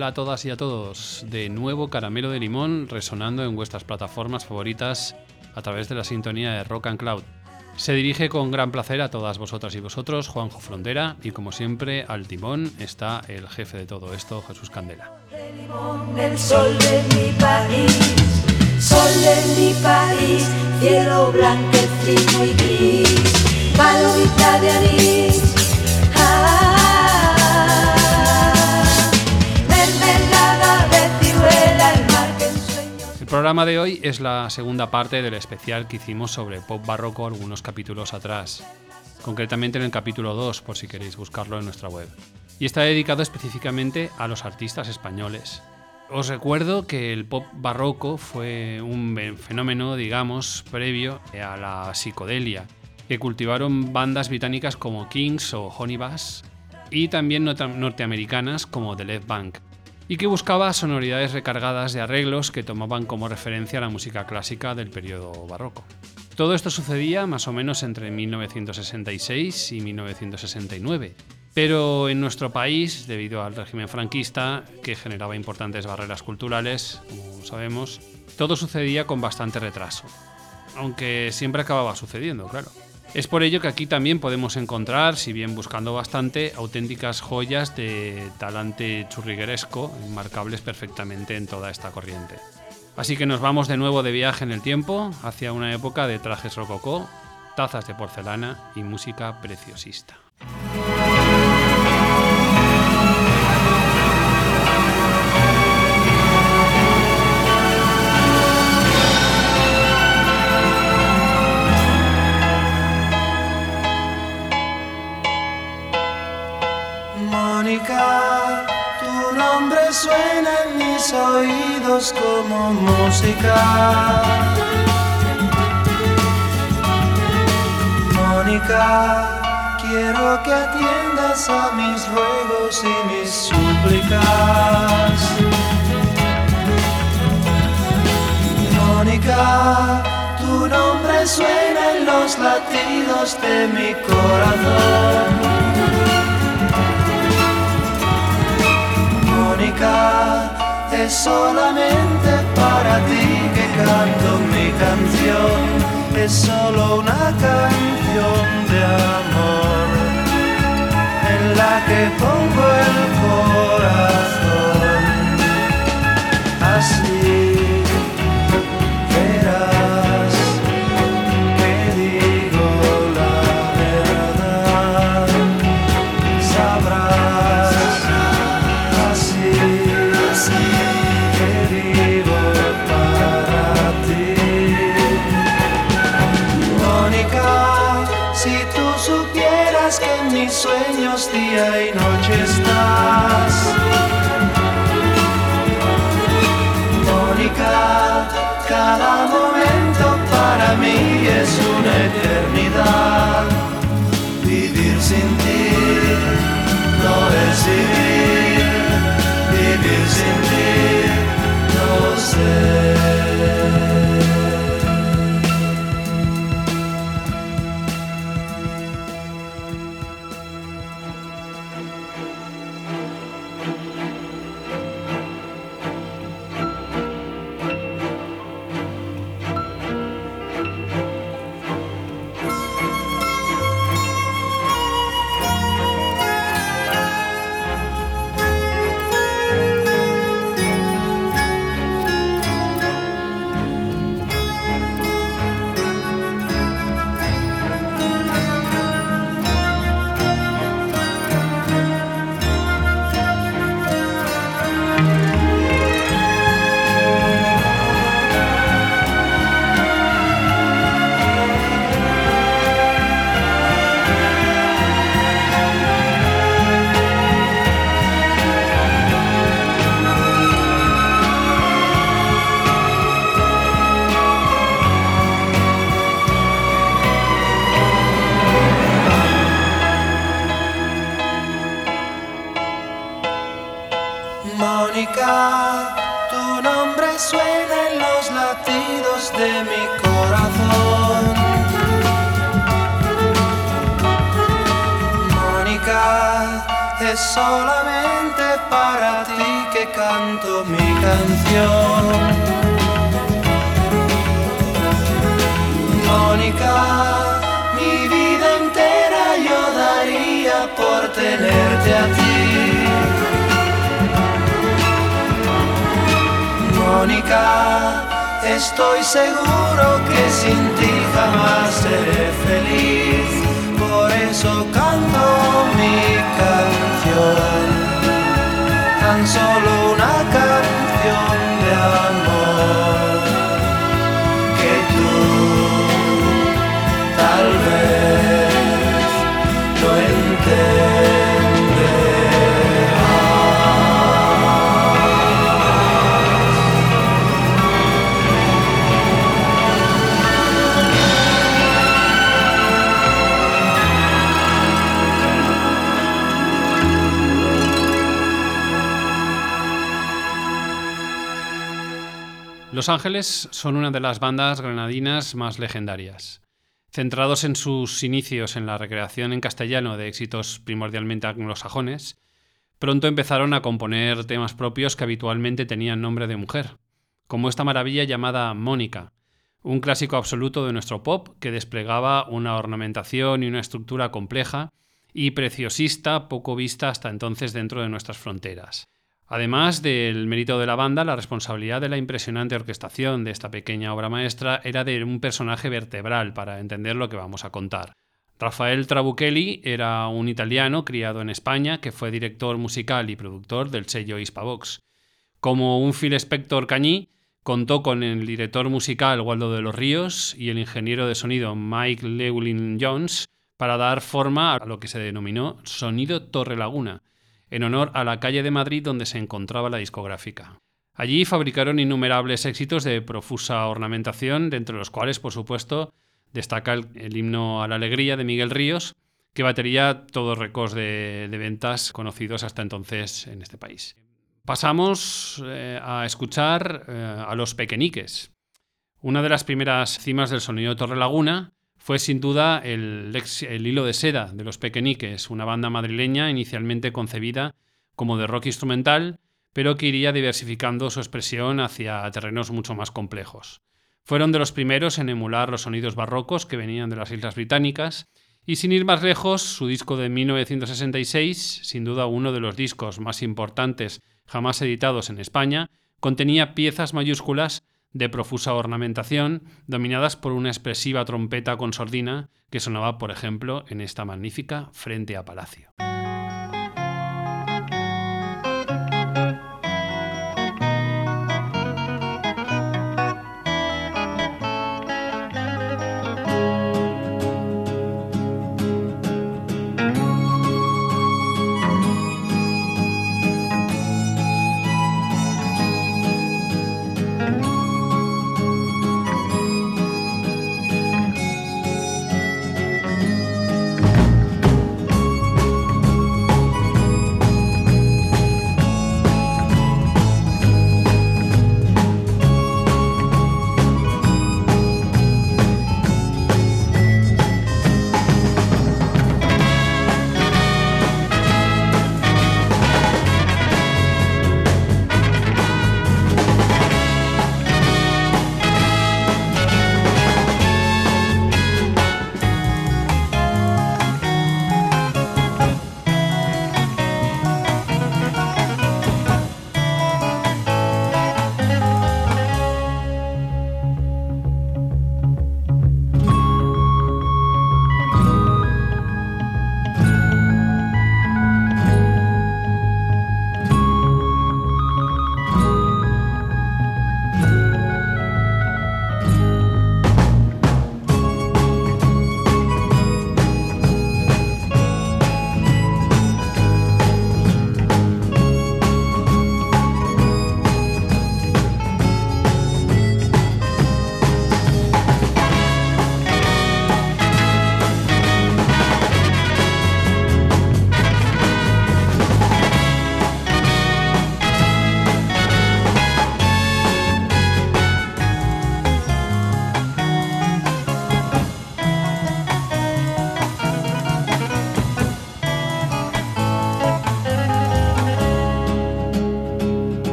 Hola a todas y a todos. De nuevo Caramelo de Limón resonando en vuestras plataformas favoritas a través de la sintonía de Rock and Cloud. Se dirige con gran placer a todas vosotras y vosotros, Juanjo Frontera, y como siempre, al timón está el jefe de todo esto, Jesús Candela. Programa de hoy es la segunda parte del especial que hicimos sobre pop barroco algunos capítulos atrás, concretamente en el capítulo 2, por si queréis buscarlo en nuestra web. Y está dedicado específicamente a los artistas españoles. Os recuerdo que el pop barroco fue un fenómeno, digamos, previo a la psicodelia, que cultivaron bandas británicas como Kings o Honey Bass, y también norteamericanas como The Left Bank, y que buscaba sonoridades recargadas de arreglos que tomaban como referencia la música clásica del periodo barroco. Todo esto sucedía más o menos entre 1966 y 1969, pero en nuestro país, debido al régimen franquista, que generaba importantes barreras culturales, como sabemos, todo sucedía con bastante retraso, aunque siempre acababa sucediendo, claro. Es por ello que aquí también podemos encontrar, si bien buscando bastante, auténticas joyas de talante churrigueresco, enmarcables perfectamente en toda esta corriente. Así que nos vamos de nuevo de viaje en el tiempo, hacia una época de trajes rococó, tazas de porcelana y música preciosista. Como música. Mónica, quiero que atiendas a mis ruegos y mis súplicas. Mónica, tu nombre suena en los latidos de mi corazón. Mónica, es solamente para ti que canto mi canción. Es solo una canción de amor en la que pongo el corazón. Así estoy seguro que sin ti jamás seré feliz. Por eso canto mi canción, tan solo Los Ángeles son una de las bandas granadinas más legendarias. Centrados en sus inicios en la recreación en castellano de éxitos primordialmente anglosajones, pronto empezaron a componer temas propios que habitualmente tenían nombre de mujer, como esta maravilla llamada Mónica, un clásico absoluto de nuestro pop que desplegaba una ornamentación y una estructura compleja y preciosista poco vista hasta entonces dentro de nuestras fronteras. Además del mérito de la banda, la responsabilidad de la impresionante orquestación de esta pequeña obra maestra era de un personaje vertebral para entender lo que vamos a contar. Rafael Trabuchelli era un italiano criado en España que fue director musical y productor del sello Hispavox. Como un Phil Spector cañí, contó con el director musical Waldo de los Ríos y el ingeniero de sonido Mike Llewellyn Jones para dar forma a lo que se denominó Sonido Torre Laguna, en honor a la calle de Madrid donde se encontraba la discográfica. Allí fabricaron innumerables éxitos de profusa ornamentación, de entre los cuales, por supuesto, destaca el, himno a la alegría de Miguel Ríos, que batería todos récords de, de, ventas conocidos hasta entonces en este país. Pasamos eh, a escuchar eh, a los Pequeñiques. Una de las primeras cimas del sonido Torre Laguna fue sin duda el, hilo de seda de los Pequeñiques, una banda madrileña inicialmente concebida como de rock instrumental, pero que iría diversificando su expresión hacia terrenos mucho más complejos. Fueron de los primeros en emular los sonidos barrocos que venían de las Islas Británicas, y sin ir más lejos, su disco de 1966, sin duda uno de los discos más importantes jamás editados en España, contenía piezas mayúsculas de profusa ornamentación, dominadas por una expresiva trompeta con sordina que sonaba, por ejemplo, en esta magnífica Frente a Palacio.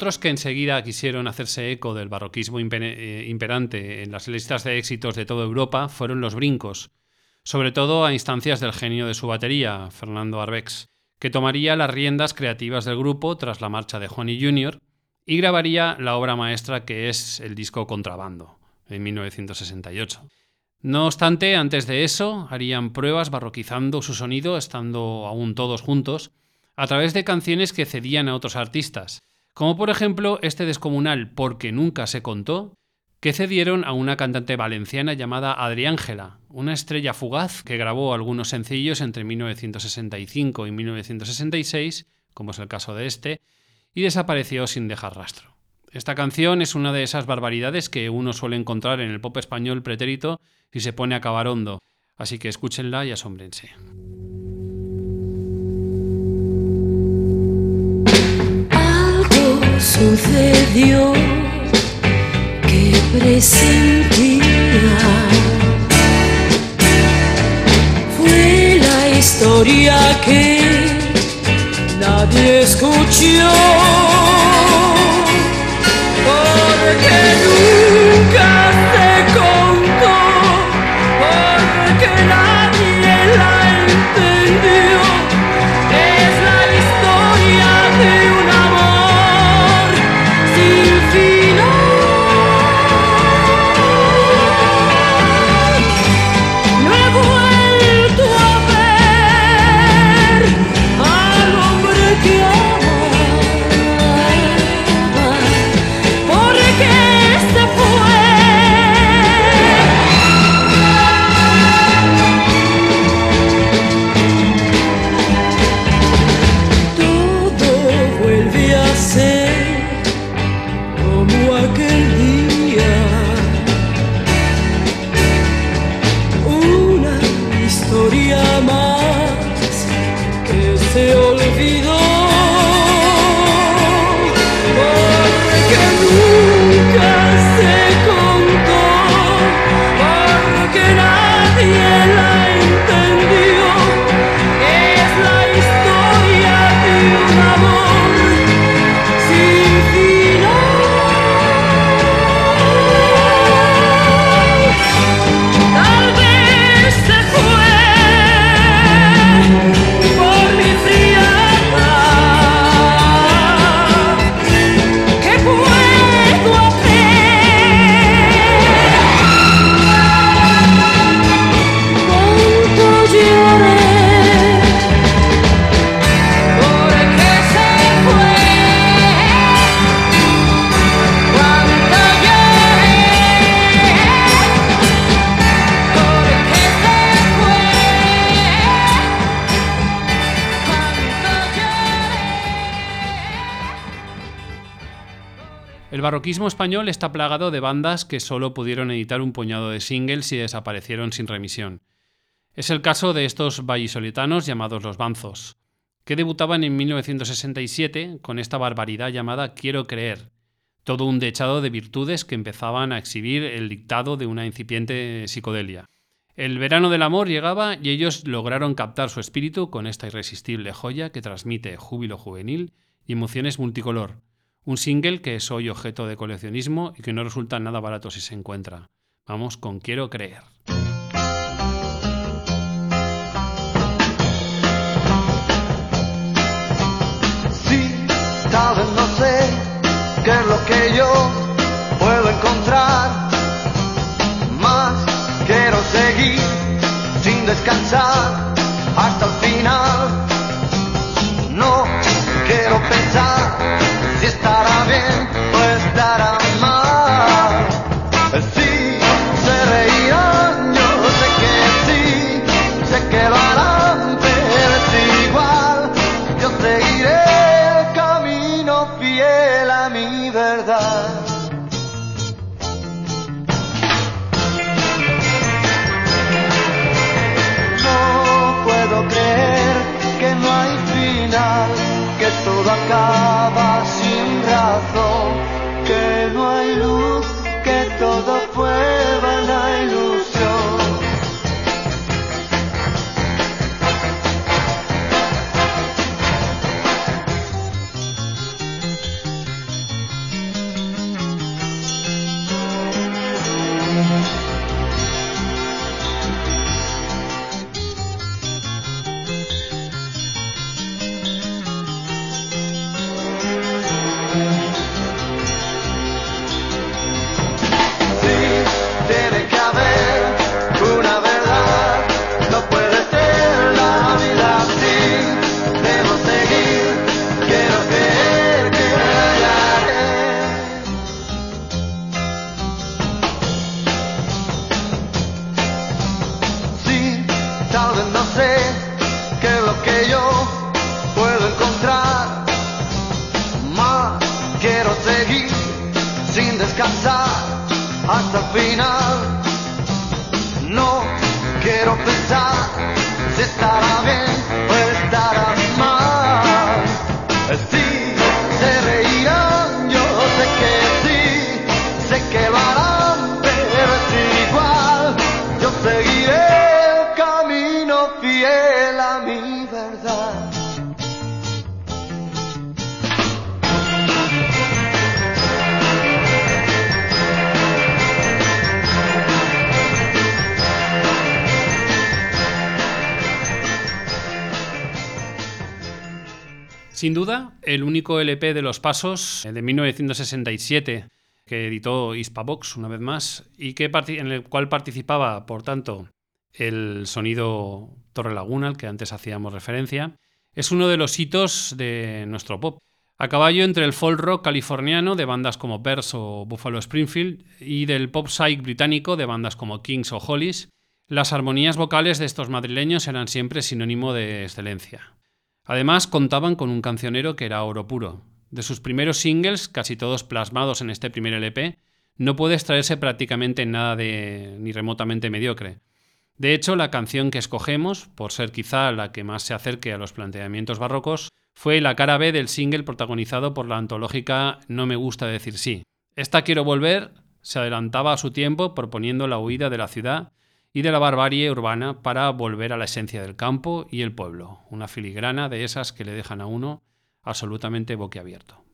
Otros que enseguida quisieron hacerse eco del barroquismo eh, imperante en las listas de éxitos de toda Europa fueron los brincos, sobre todo a instancias del genio de su batería, Fernando Arbex, que tomaría las riendas creativas del grupo tras la marcha de Juani Jr. y grabaría la obra maestra que es el disco Contrabando, en 1968. No obstante, antes de eso, harían pruebas barroquizando su sonido, estando aún todos juntos, a través de canciones que cedían a otros artistas, como por ejemplo este descomunal Porque nunca se contó, que cedieron a una cantante valenciana llamada Adriángela, una estrella fugaz que grabó algunos sencillos entre 1965 y 1966, como es el caso de este, y desapareció sin dejar rastro. Esta canción es una de esas barbaridades que uno suele encontrar en el pop español pretérito y se pone a acabar hondo, así que escúchenla y asómbrense. Sucedió presentía. Fue la historia que nadie escuchó. Porque El barroquismo español está plagado de bandas que solo pudieron editar un puñado de singles y desaparecieron sin remisión. Es el caso de estos vallisoletanos llamados Los Banzos, que debutaban en 1967 con esta barbaridad llamada Quiero creer, todo un dechado de virtudes que empezaban a exhibir el dictado de una incipiente psicodelia. El verano del amor llegaba y ellos lograron captar su espíritu con esta irresistible joya que transmite júbilo juvenil y emociones multicolor. Un single que es hoy objeto de coleccionismo y que no resulta nada barato si se encuentra. Vamos con Quiero creer. Sí, vez no sé qué es lo que yo puedo encontrar. Más quiero seguir sin descansar hasta el final. man. Sin duda, el único LP de Los Pasos, el de 1967, que editó Hispavox una vez más, y en el cual participaba, por tanto, el sonido Torre Laguna, al que antes hacíamos referencia, es uno de los hitos de nuestro pop. A caballo entre el folk rock californiano de bandas como Bears o Buffalo Springfield y del pop psych británico de bandas como Kings o Hollies, las armonías vocales de estos madrileños eran siempre sinónimo de excelencia. Además, contaban con un cancionero que era oro puro. De sus primeros singles, casi todos plasmados en este primer LP, no puede extraerse prácticamente nada de ni remotamente mediocre. De hecho, la canción que escogemos, por ser quizá la que más se acerque a los planteamientos barrocos, fue la cara B del single protagonizado por la antológica No me gusta decir sí. Esta Quiero volver se adelantaba a su tiempo proponiendo la huida de la ciudad y de la barbarie urbana para volver a la esencia del campo y el pueblo, una filigrana de esas que le dejan a uno absolutamente boquiabierto.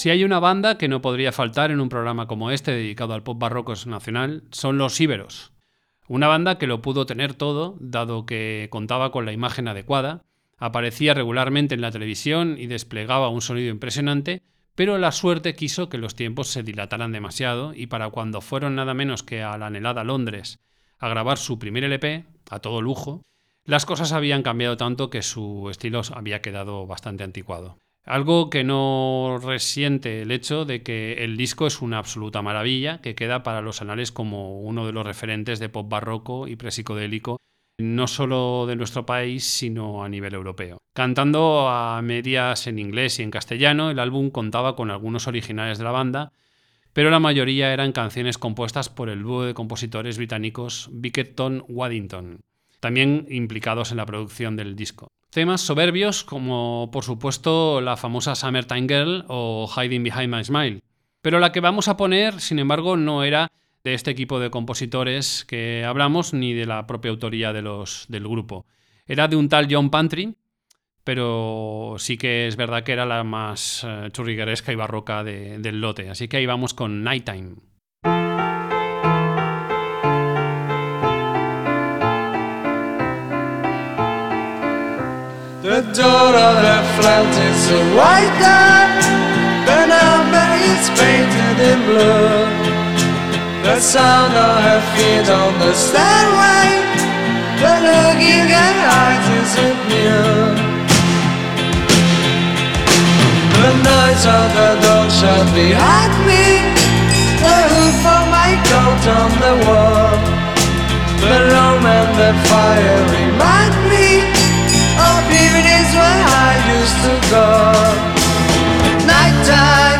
Si hay una banda que no podría faltar en un programa como este dedicado al pop barroco nacional, son los Íberos. Una banda que lo pudo tener todo, dado que contaba con la imagen adecuada, Aparecía regularmente en la televisión y desplegaba un sonido impresionante, pero la suerte quiso que los tiempos se dilataran demasiado y para cuando fueron nada menos que a la anhelada Londres a grabar su primer LP, a todo lujo, las cosas habían cambiado tanto que su estilo había quedado bastante anticuado. Algo que no resiente el hecho de que el disco es una absoluta maravilla, que queda para los anales como uno de los referentes de pop barroco y presicodélico no solo de nuestro país, sino a nivel europeo. Cantando a medias en inglés y en castellano, el álbum contaba con algunos originales de la banda, pero la mayoría eran canciones compuestas por el dúo de compositores británicos Bickerton Waddington, también implicados en la producción del disco. Temas soberbios como por supuesto la famosa Summertime Girl o Hiding Behind My Smile. Pero la que vamos a poner, sin embargo, no era de este equipo de compositores que hablamos ni de la propia autoría de los, del grupo. Era de un tal John Pantry, pero sí que es verdad que era la más uh, churrigueresca y barroca de, del lote. Así que ahí vamos con Nighttime. Door of the flat is a white dot, the number is painted in blue. The sound of her feet on the stairway, the look in her eyes isn't new. The noise of the door shut behind me, the hoof of my coat on the wall, the room and the fire remind when I used to go. Nighttime.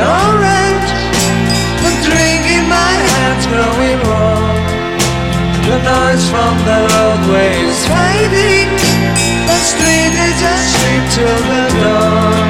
Orange. The drink in my hand's growing warm. The noise from the roadway is fading. The street is a street till the dawn.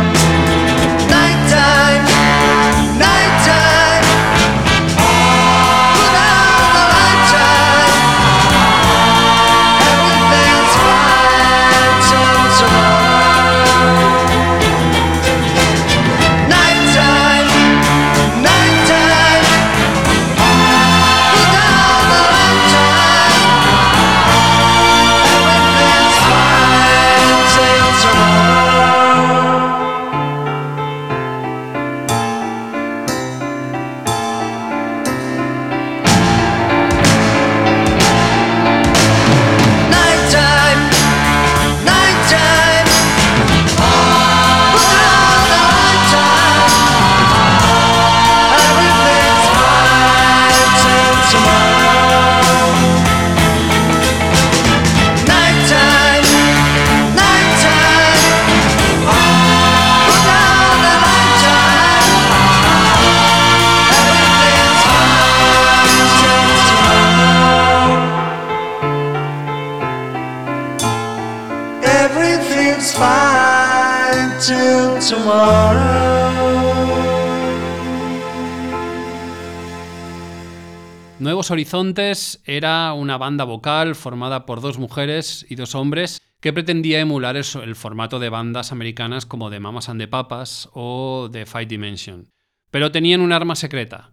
Horizontes era una banda vocal formada por dos mujeres y dos hombres que pretendía emular el, formato de bandas americanas como de Mamas and the Papas o de Five Dimension. Pero tenían un arma secreta.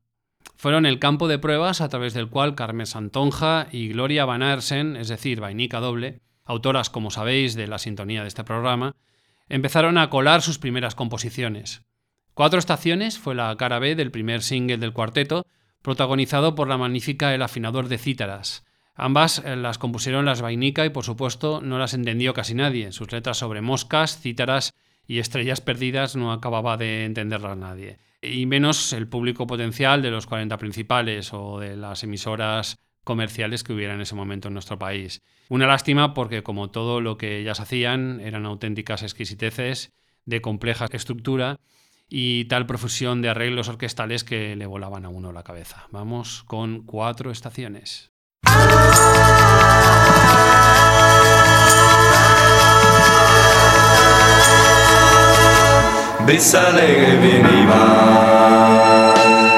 Fueron el campo de pruebas a través del cual Carmen Santonja y Gloria Van Aersen, es decir, Vainica Doble, autoras, como sabéis, de la sintonía de este programa, empezaron a colar sus primeras composiciones. Cuatro estaciones fue la cara B del primer single del cuarteto, protagonizado por la magnífica El afinador de cítaras. Ambas eh, las compusieron las Vainica y por supuesto no las entendió casi nadie. Sus letras sobre moscas, cítaras y estrellas perdidas no acababa de entenderlas nadie. Y menos el público potencial de los 40 principales o de las emisoras comerciales que hubiera en ese momento en nuestro país. Una lástima porque como todo lo que ellas hacían eran auténticas exquisiteces de compleja estructura y tal profusión de arreglos orquestales que le volaban a uno la cabeza. Vamos con cuatro estaciones. Brisa alegre viene y va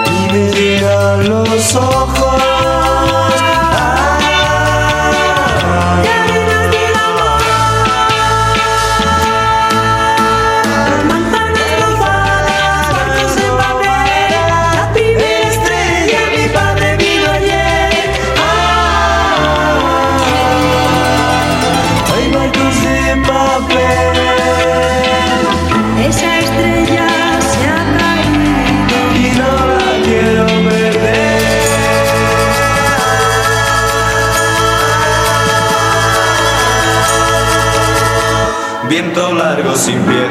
y me los ojos. Sin piedad,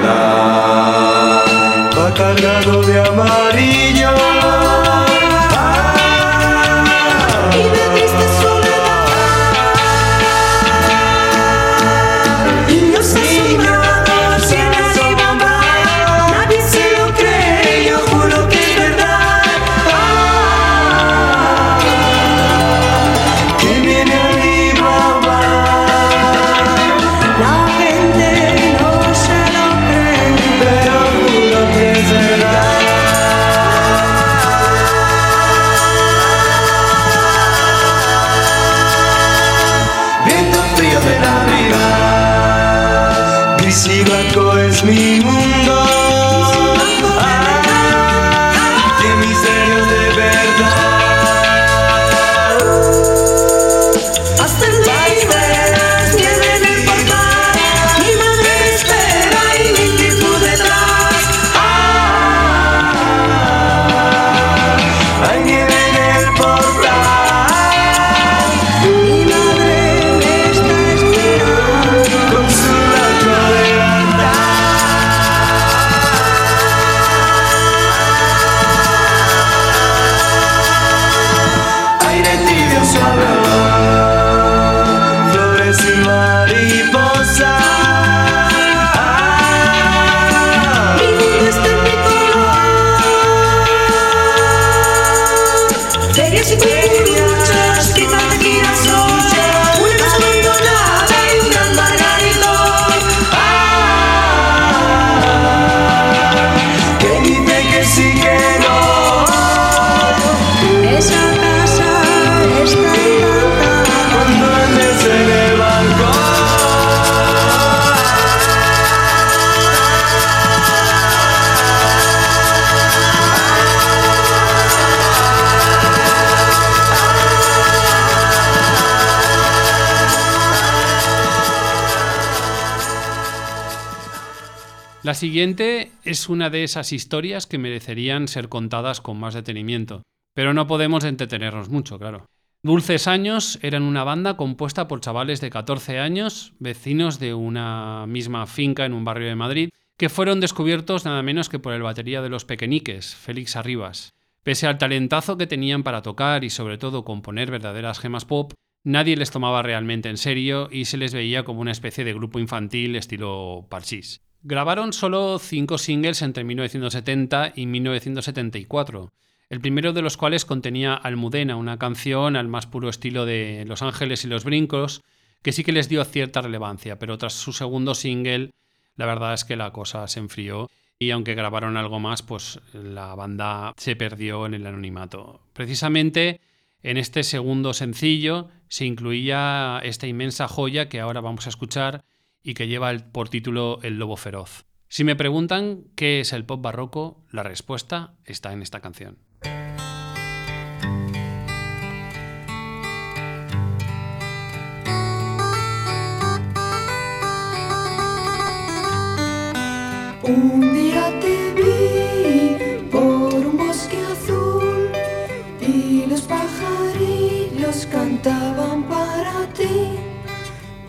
siguiente es una de esas historias que merecerían ser contadas con más detenimiento, pero no podemos entretenernos mucho, claro. Dulces Años eran una banda compuesta por chavales de 14 años, vecinos de una misma finca en un barrio de Madrid, que fueron descubiertos nada menos que por el batería de los pequeñiques, Félix Arribas. Pese al talentazo que tenían para tocar y sobre todo componer verdaderas gemas pop, nadie les tomaba realmente en serio y se les veía como una especie de grupo infantil estilo Parchís. Grabaron solo cinco singles entre 1970 y 1974, el primero de los cuales contenía Almudena, una canción al más puro estilo de Los Ángeles y los Brincos, que sí que les dio cierta relevancia, pero tras su segundo single, la verdad es que la cosa se enfrió y aunque grabaron algo más, pues la banda se perdió en el anonimato. Precisamente en este segundo sencillo se incluía esta inmensa joya que ahora vamos a escuchar y que lleva por título El Lobo Feroz. Si me preguntan qué es el pop barroco, la respuesta está en esta canción.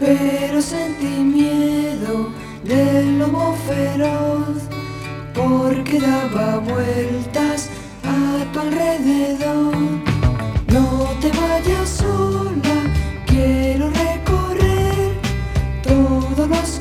Pero sentí miedo del lobo feroz porque daba vueltas a tu alrededor. No te vayas sola, quiero recorrer todos los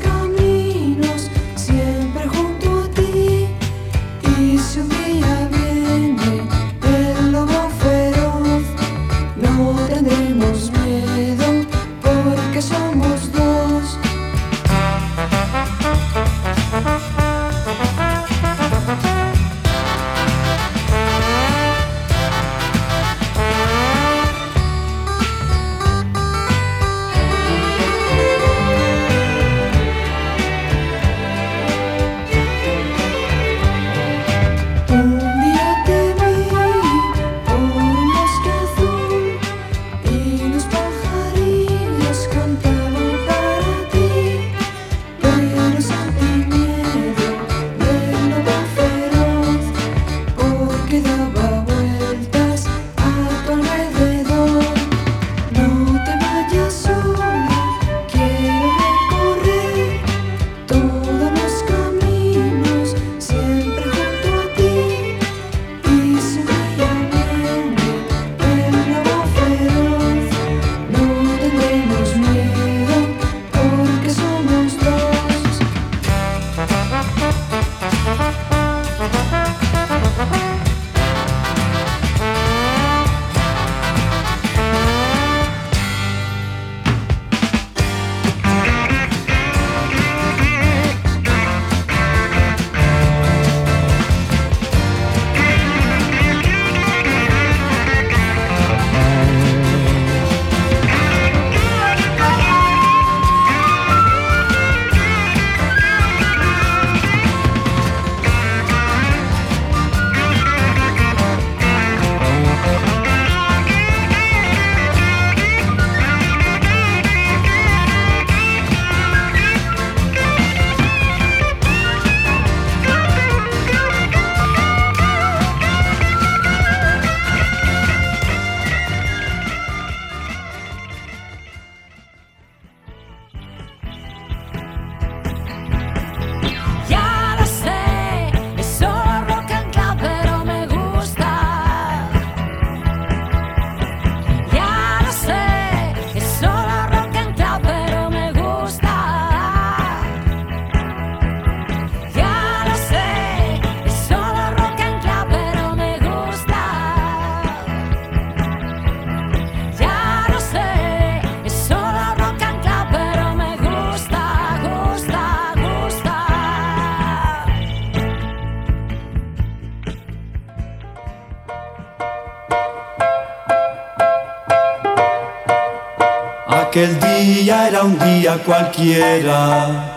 cualquiera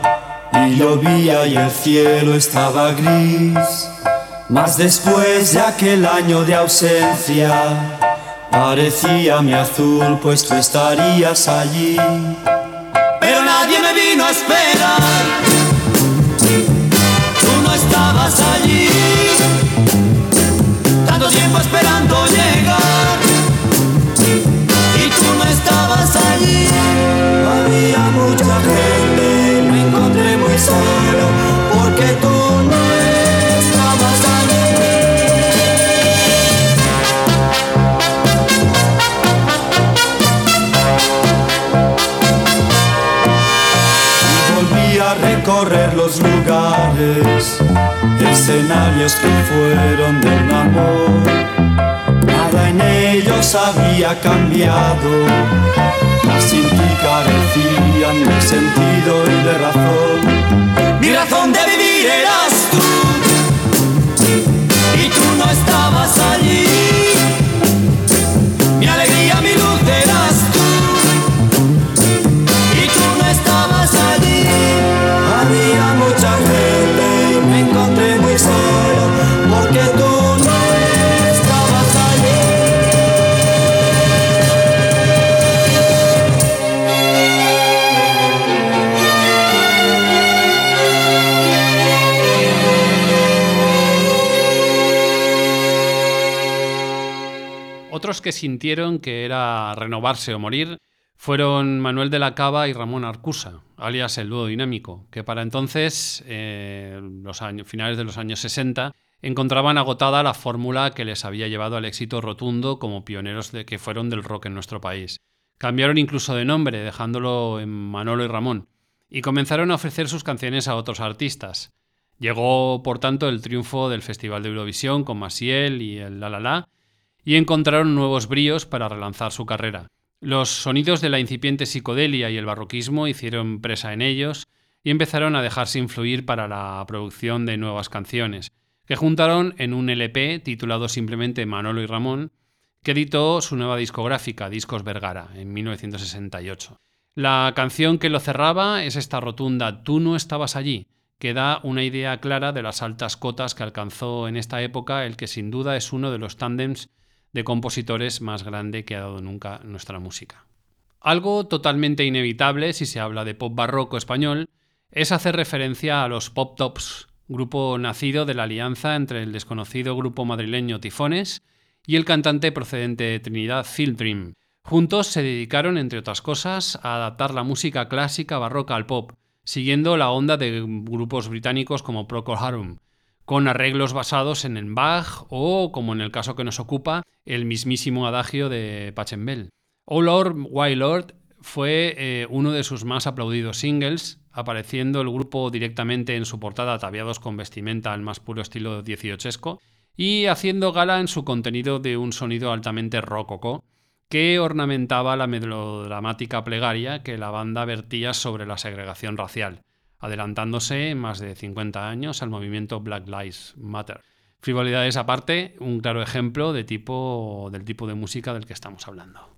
y llovía y el cielo estaba gris. Mas después de aquel año de ausencia, parecía mi azul, pues tú estarías allí. Pero nadie me vino a esperar, tú no estabas allí. Tanto tiempo esperando escenarios que fueron de un amor. Nada en ellos había cambiado, mas sin ti carecían de sentido y de razón. Mi razón de vivir eras que sintieron que era renovarse o morir fueron Manuel de la Cava y Ramón Arcusa, alias el dúo dinámico, que para entonces, eh, los años, finales de los años 60, encontraban agotada la fórmula que les había llevado al éxito rotundo como pioneros de que fueron del rock en nuestro país. Cambiaron incluso de nombre, dejándolo en Manolo y Ramón, y comenzaron a ofrecer sus canciones a otros artistas. Llegó, por tanto, el triunfo del Festival de Eurovisión con Masiel y el La La La, y encontraron nuevos bríos para relanzar su carrera. Los sonidos de la incipiente psicodelia y el barroquismo hicieron presa en ellos y empezaron a dejarse influir para la producción de nuevas canciones, que juntaron en un LP titulado simplemente Manolo y Ramón, que editó su nueva discográfica, Discos Vergara, en 1968. La canción que lo cerraba es esta rotunda Tú no estabas allí, que da una idea clara de las altas cotas que alcanzó en esta época el que sin duda es uno de los tándems de compositores más grande que ha dado nunca nuestra música. Algo totalmente inevitable si se habla de pop barroco español es hacer referencia a los Pop Tops, grupo nacido de la alianza entre el desconocido grupo madrileño Tifones y el cantante procedente de Trinidad Phil Dream. Juntos se dedicaron, entre otras cosas, a adaptar la música clásica barroca al pop, siguiendo la onda de grupos británicos como Procol Harum, con arreglos basados en el Bach o, como en el caso que nos ocupa, el mismísimo adagio de Pachelbel. Oh Lord, Why Lord fue eh, uno de sus más aplaudidos singles, apareciendo el grupo directamente en su portada ataviados con vestimenta al más puro estilo dieciochesco y haciendo gala en su contenido de un sonido altamente rococó que ornamentaba la melodramática plegaria que la banda vertía sobre la segregación racial adelantándose más de 50 años al movimiento Black Lives Matter. Frivolidades aparte, un claro ejemplo del tipo de música del que estamos hablando.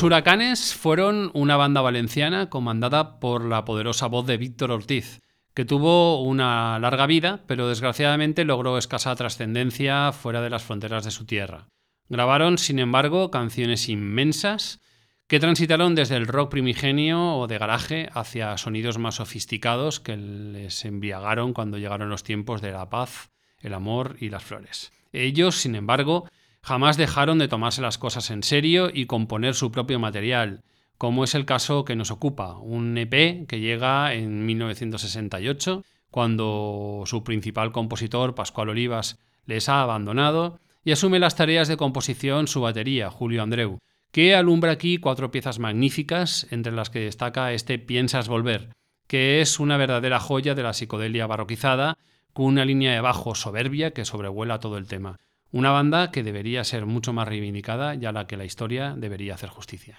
Los Huracanes fueron una banda valenciana comandada por la poderosa voz de Víctor Ortiz, que tuvo una larga vida, pero desgraciadamente logró escasa trascendencia fuera de las fronteras de su tierra. Grabaron, sin embargo, canciones inmensas que transitaron desde el rock primigenio o de garaje hacia sonidos más sofisticados que les embriagaron cuando llegaron los tiempos de la paz, el amor y las flores. Ellos, sin embargo, jamás dejaron de tomarse las cosas en serio y componer su propio material, como es el caso que nos ocupa, un EP que llega en 1968, cuando su principal compositor, Pascual Olivas, les ha abandonado y asume las tareas de composición su batería, Julio Andreu, que alumbra aquí cuatro piezas magníficas, entre las que destaca este Piensas Volver, que es una verdadera joya de la psicodelia barroquizada, con una línea de bajo soberbia que sobrevuela todo el tema. Una banda que debería ser mucho más reivindicada y a la que la historia debería hacer justicia.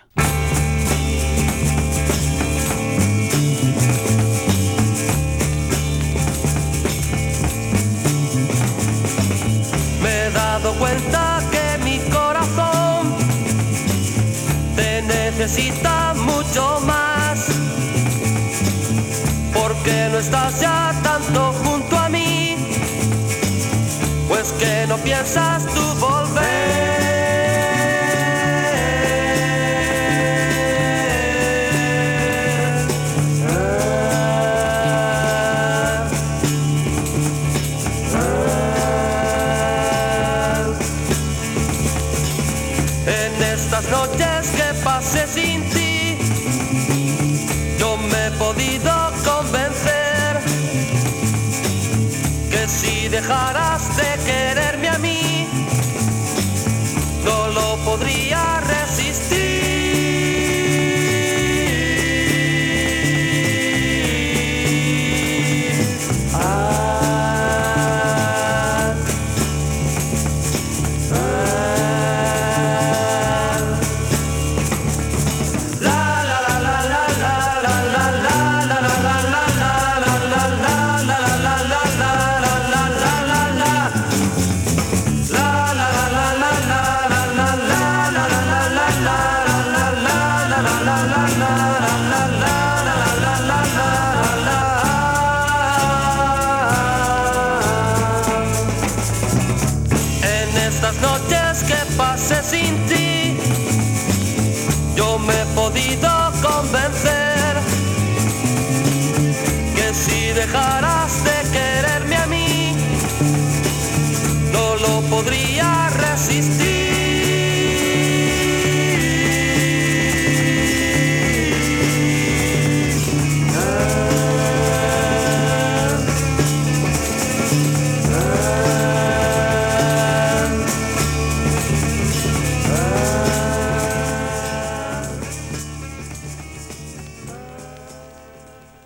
Me he dado cuenta que mi corazón te necesita mucho más. Porque no estás ya tanto que no piensas tú volver. Podría resistir.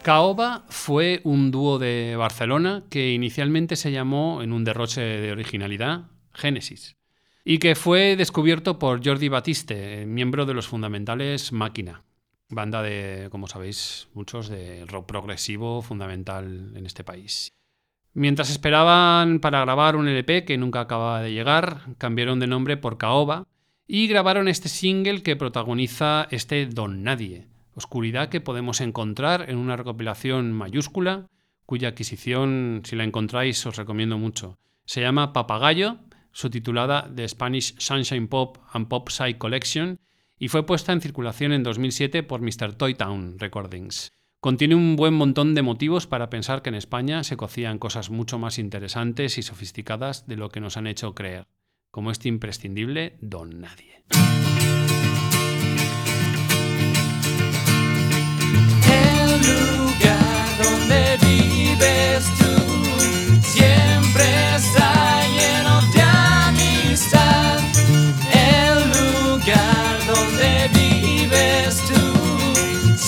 Caoba fue un dúo de Barcelona que inicialmente se llamó, en un derroche de originalidad, Génesis, y que fue descubierto por Jordi Batiste, miembro de los fundamentales Máquina, banda de, como sabéis, muchos de rock progresivo fundamental en este país. Mientras esperaban para grabar un LP que nunca acababa de llegar, cambiaron de nombre por Caoba y grabaron este single que protagoniza este Don Nadie, oscuridad que podemos encontrar en una recopilación mayúscula, cuya adquisición, si la encontráis, os recomiendo mucho. Se llama Papagayo, subtitulada The Spanish Sunshine Pop and Pop Psy Collection, y fue puesta en circulación en 2007 por Mr. Toy Town Recordings. Contiene un buen montón de motivos para pensar que en España se cocían cosas mucho más interesantes y sofisticadas de lo que nos han hecho creer, como este imprescindible Don Nadie.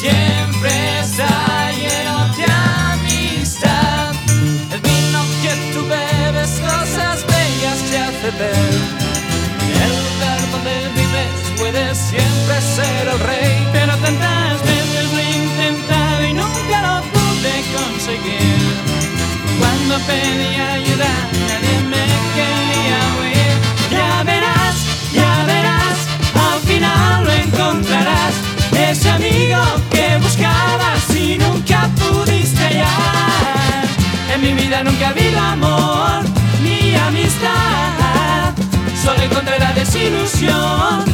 Siempre está lleno de amistad. El vino que tú bebes, cosas bellas te hace ver. El lugar donde vives puede siempre ser el rey. Pero tantas veces lo he intentado y nunca lo pude conseguir. Cuando pedí ayuda, nadie solo encontré la desilusión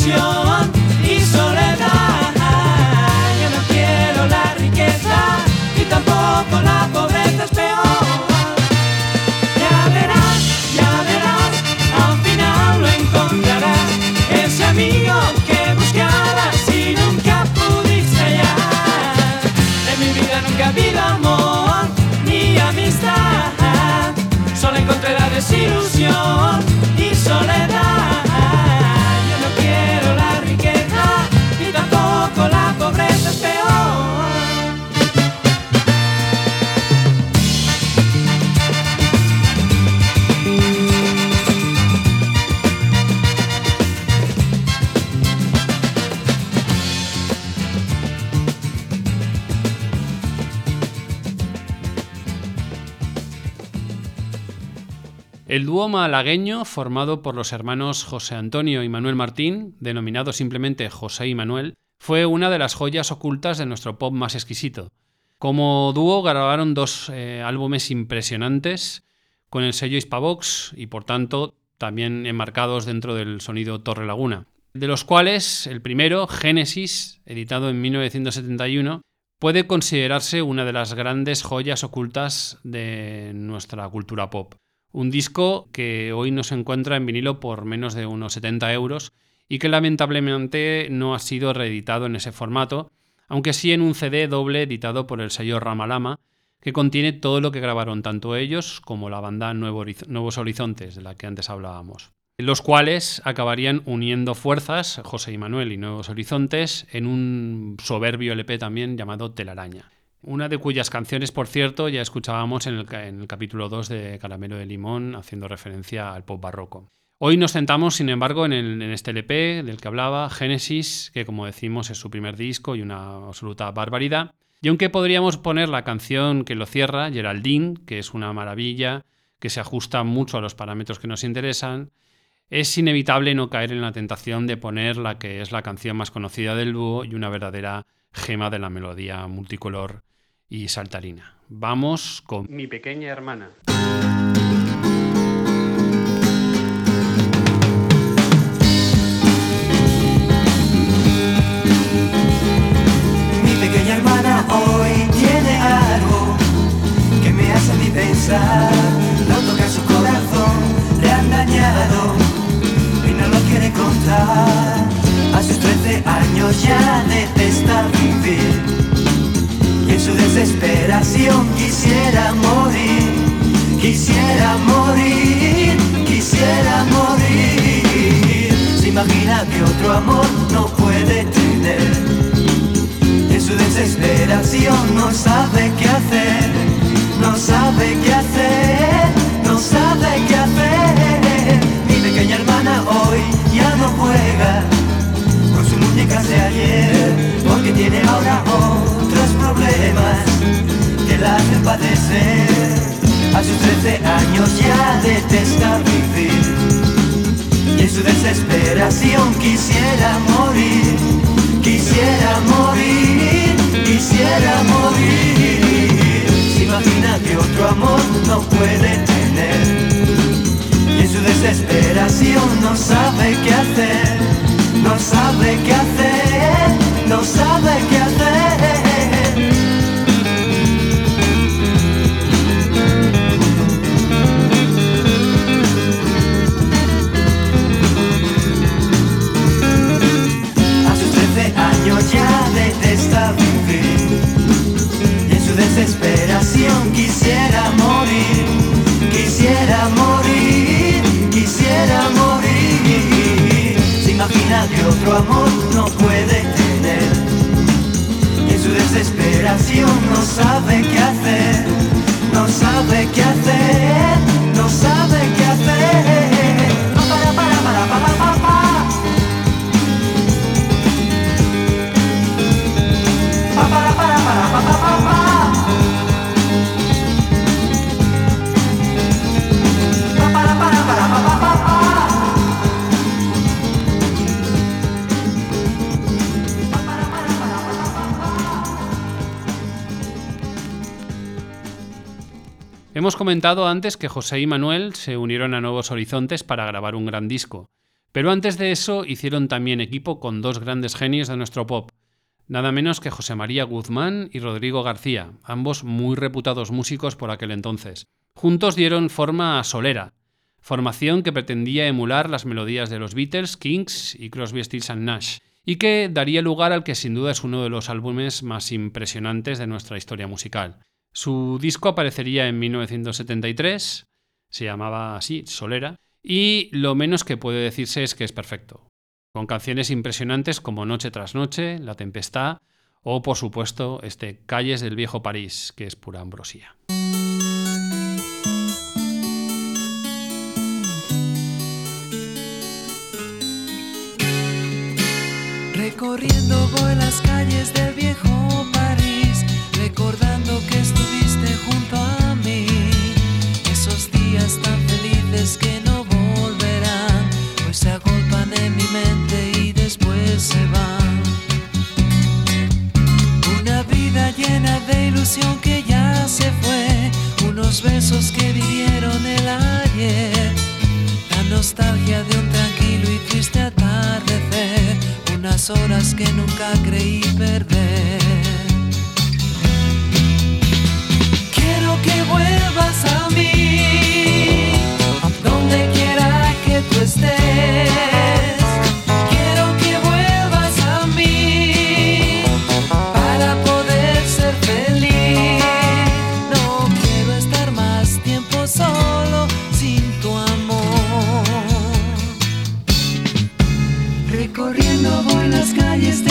desilusión dúo malagueño, formado por los hermanos José Antonio y Manuel Martín, denominado simplemente José y Manuel, fue una de las joyas ocultas de nuestro pop más exquisito. Como dúo grabaron dos eh, álbumes impresionantes con el sello Hispavox y por tanto también enmarcados dentro del sonido Torre Laguna, de los cuales el primero, Génesis, editado en 1971, puede considerarse una de las grandes joyas ocultas de nuestra cultura pop. Un disco que hoy no se encuentra en vinilo por menos de unos 70 euros y que lamentablemente no ha sido reeditado en ese formato, aunque sí en un CD doble editado por el sello Ramalama, que contiene todo lo que grabaron tanto ellos como la banda Nuevos Horizontes, de la que antes hablábamos. Los cuales acabarían uniendo fuerzas, José y Manuel y Nuevos Horizontes, en un soberbio LP también llamado Telaraña. Una de cuyas canciones, por cierto, ya escuchábamos en el, capítulo 2 de Caramelo de Limón, haciendo referencia al pop barroco. Hoy nos centramos, sin embargo, en, el- en este LP del que hablaba, Génesis, que como decimos es su primer disco y una absoluta barbaridad. Y aunque podríamos poner la canción que lo cierra, Geraldine, que es una maravilla, que se ajusta mucho a los parámetros que nos interesan, es inevitable no caer en la tentación de poner la que es la canción más conocida del dúo y una verdadera gema de la melodía multicolor y saltarina. Vamos con Mi pequeña hermana. Quisiera morir, quisiera morir, quisiera morir. Se imagina que otro amor no puede tener. En su desesperación no sabe qué hacer, no sabe qué hacer, no sabe qué hacer. Mi pequeña hermana hoy ya no juega con sus muñecas de ayer, porque tiene ahora otros problemas la hacen padecer. A sus 13 años ya detesta vivir Y en su desesperación quisiera morir, quisiera morir, quisiera morir. Se imagina que otro amor no puede tener. Y en su desesperación no sabe qué hacer, no sabe qué hacer, no sabe qué hacer. Quisiera morir Quisiera morir, quisiera morir. Se imagina que otro amor no puede tener. Y en su desesperación no sabe qué hacer No sabe qué hacer, no sabe Hemos comentado antes que José y Manuel se unieron a Nuevos Horizontes para grabar un gran disco, pero antes de eso hicieron también equipo con dos grandes genios de nuestro pop, nada menos que José María Guzmán y Rodrigo García, ambos muy reputados músicos por aquel entonces. Juntos dieron forma a Solera, formación que pretendía emular las melodías de los Beatles, Kings y Crosby, Stills and Nash, y que daría lugar al que sin duda es uno de los álbumes más impresionantes de nuestra historia musical. Su disco aparecería en 1973, se llamaba así, Solera, y lo menos que puede decirse es que es perfecto, con canciones impresionantes como Noche tras Noche, La Tempestad o, por supuesto, este Calles del Viejo París, que es pura ambrosía. Recorriendo las calles se van. Una vida llena de ilusión que ya se fue, unos besos que vivieron el ayer, la nostalgia de un tranquilo y triste atardecer, unas horas que nunca creí perder. Quiero que vuelvas a mí, donde quiera que tú estés. Las calles del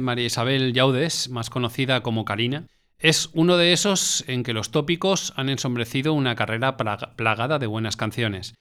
María Isabel Yaudes, más conocida como Karina, es uno de esos en que los tópicos han ensombrecido una carrera plaga- plagada de buenas canciones.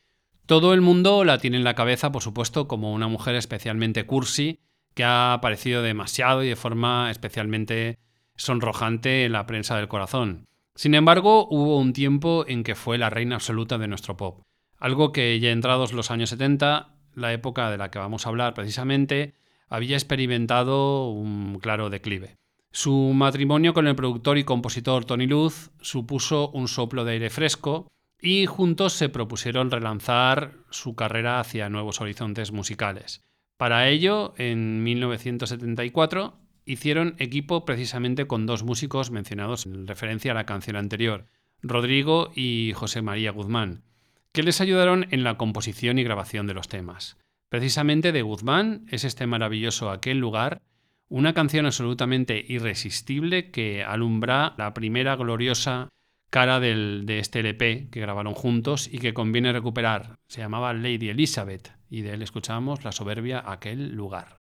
Todo el mundo la tiene en la cabeza, por supuesto, como una mujer especialmente cursi, que ha aparecido demasiado y de forma especialmente sonrojante en la prensa del corazón. Sin embargo, hubo un tiempo en que fue la reina absoluta de nuestro pop. Algo que ya entrados los años 70, la época de la que vamos a hablar precisamente, había experimentado un claro declive. Su matrimonio con el productor y compositor Tony Luz supuso un soplo de aire fresco y juntos se propusieron relanzar su carrera hacia nuevos horizontes musicales. Para ello, en 1974, hicieron equipo precisamente con dos músicos mencionados en referencia a la canción anterior, Rodrigo y José María Guzmán, que les ayudaron en la composición y grabación de los temas. Precisamente de Guzmán es este maravilloso Aquel lugar, una canción absolutamente irresistible que alumbra la primera gloriosa cara del- de este LP que grabaron juntos y que conviene recuperar. Se llamaba Lady Elizabeth y de él escuchamos la soberbia Aquel lugar.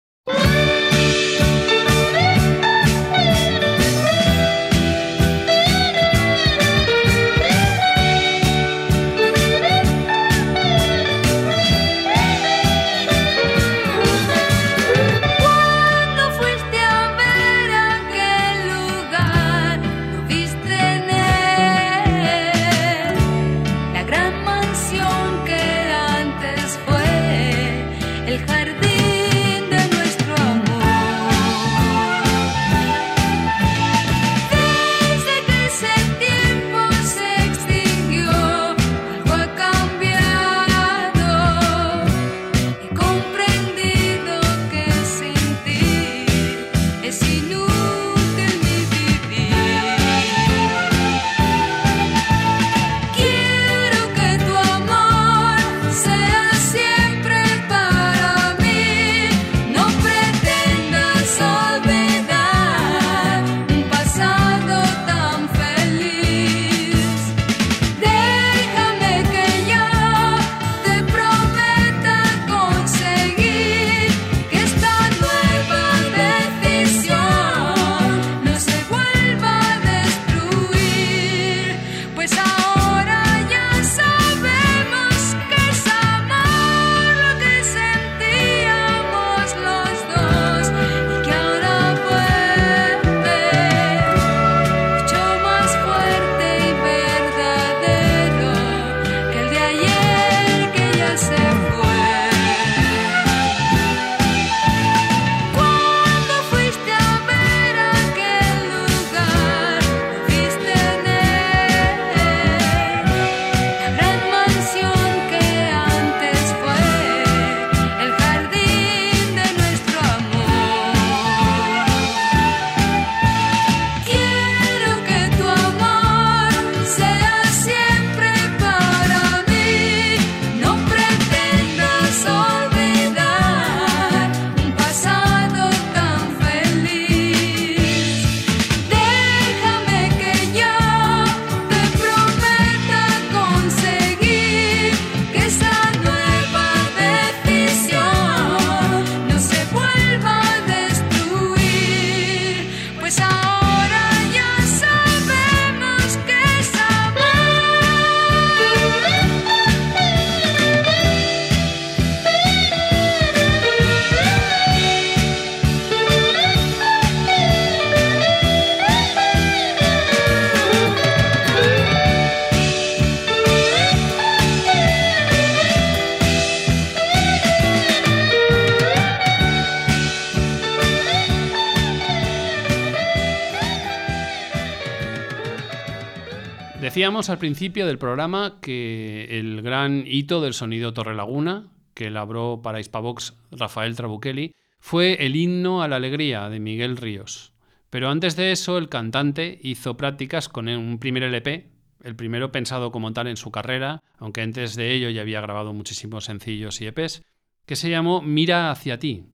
Decíamos al principio del programa que el gran hito del sonido Torrelaguna, que elaboró para Hispavox Rafael Trabuchelli, fue el himno a la alegría de Miguel Ríos. Pero antes de eso, el cantante hizo prácticas con un primer LP, el primero pensado como tal en su carrera, aunque antes de ello ya había grabado muchísimos sencillos y EPs, que se llamó Mira hacia ti.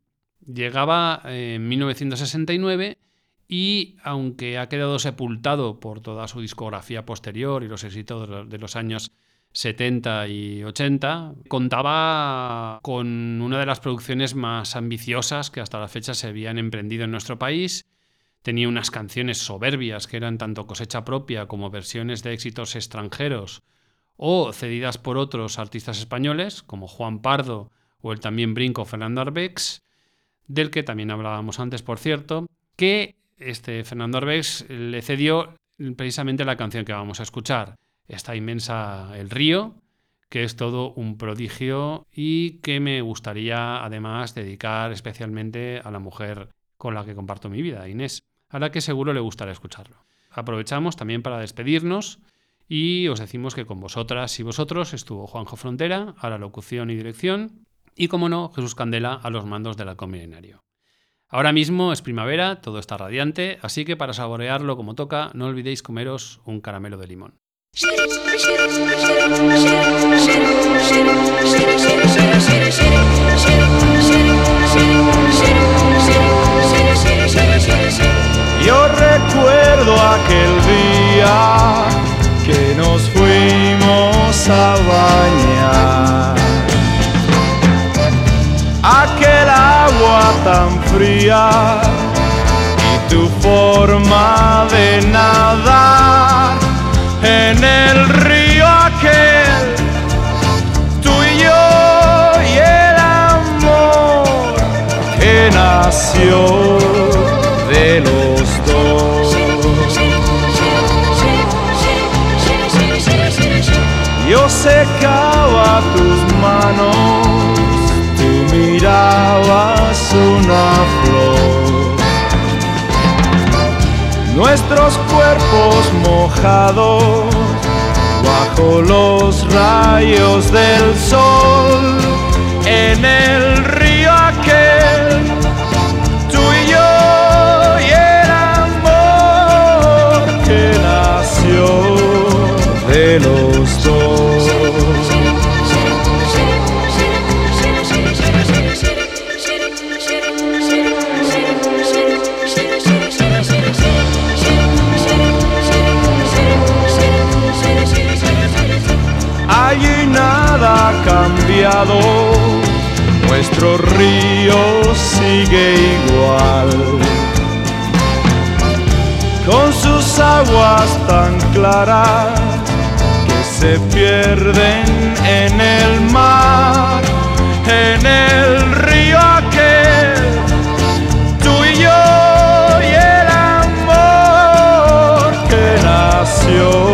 Llegaba en 1969 y aunque ha quedado sepultado por toda su discografía posterior y los éxitos de lo- de los años 70 y 80, contaba con una de las producciones más ambiciosas que hasta la fecha se habían emprendido en nuestro país. Tenía unas canciones soberbias que eran tanto cosecha propia como versiones de éxitos extranjeros o cedidas por otros artistas españoles, como Juan Pardo o el también brinco Fernando Arbex, del que también hablábamos antes, por cierto, que este Fernando Arbex le cedió precisamente la canción que vamos a escuchar, esta inmensa El río, que es todo un prodigio y que me gustaría además dedicar especialmente a la mujer con la que comparto mi vida, Inés, a la que seguro le gustará escucharlo. Aprovechamos también para despedirnos y os decimos que con vosotras y vosotros estuvo Juanjo Frontera a la locución y dirección y, como no, Jesús Candela a los mandos del halcón milenario. Ahora mismo es primavera, todo está radiante, así que para saborearlo como toca, no olvidéis comeros un caramelo de limón. Yo recuerdo aquel día que nos fuimos a bañar. Aquel tan fría y tu forma de nadar en el río aquel, tú y yo y el amor que nació de los dos. Yo secaba tus Nuestros cuerpos mojados bajo los rayos del sol. En el río aquel, y nada ha cambiado. Nuestro río sigue igual, con sus aguas tan claras que se pierden en el mar, en el río aquel, tú y yo y el amor que nació.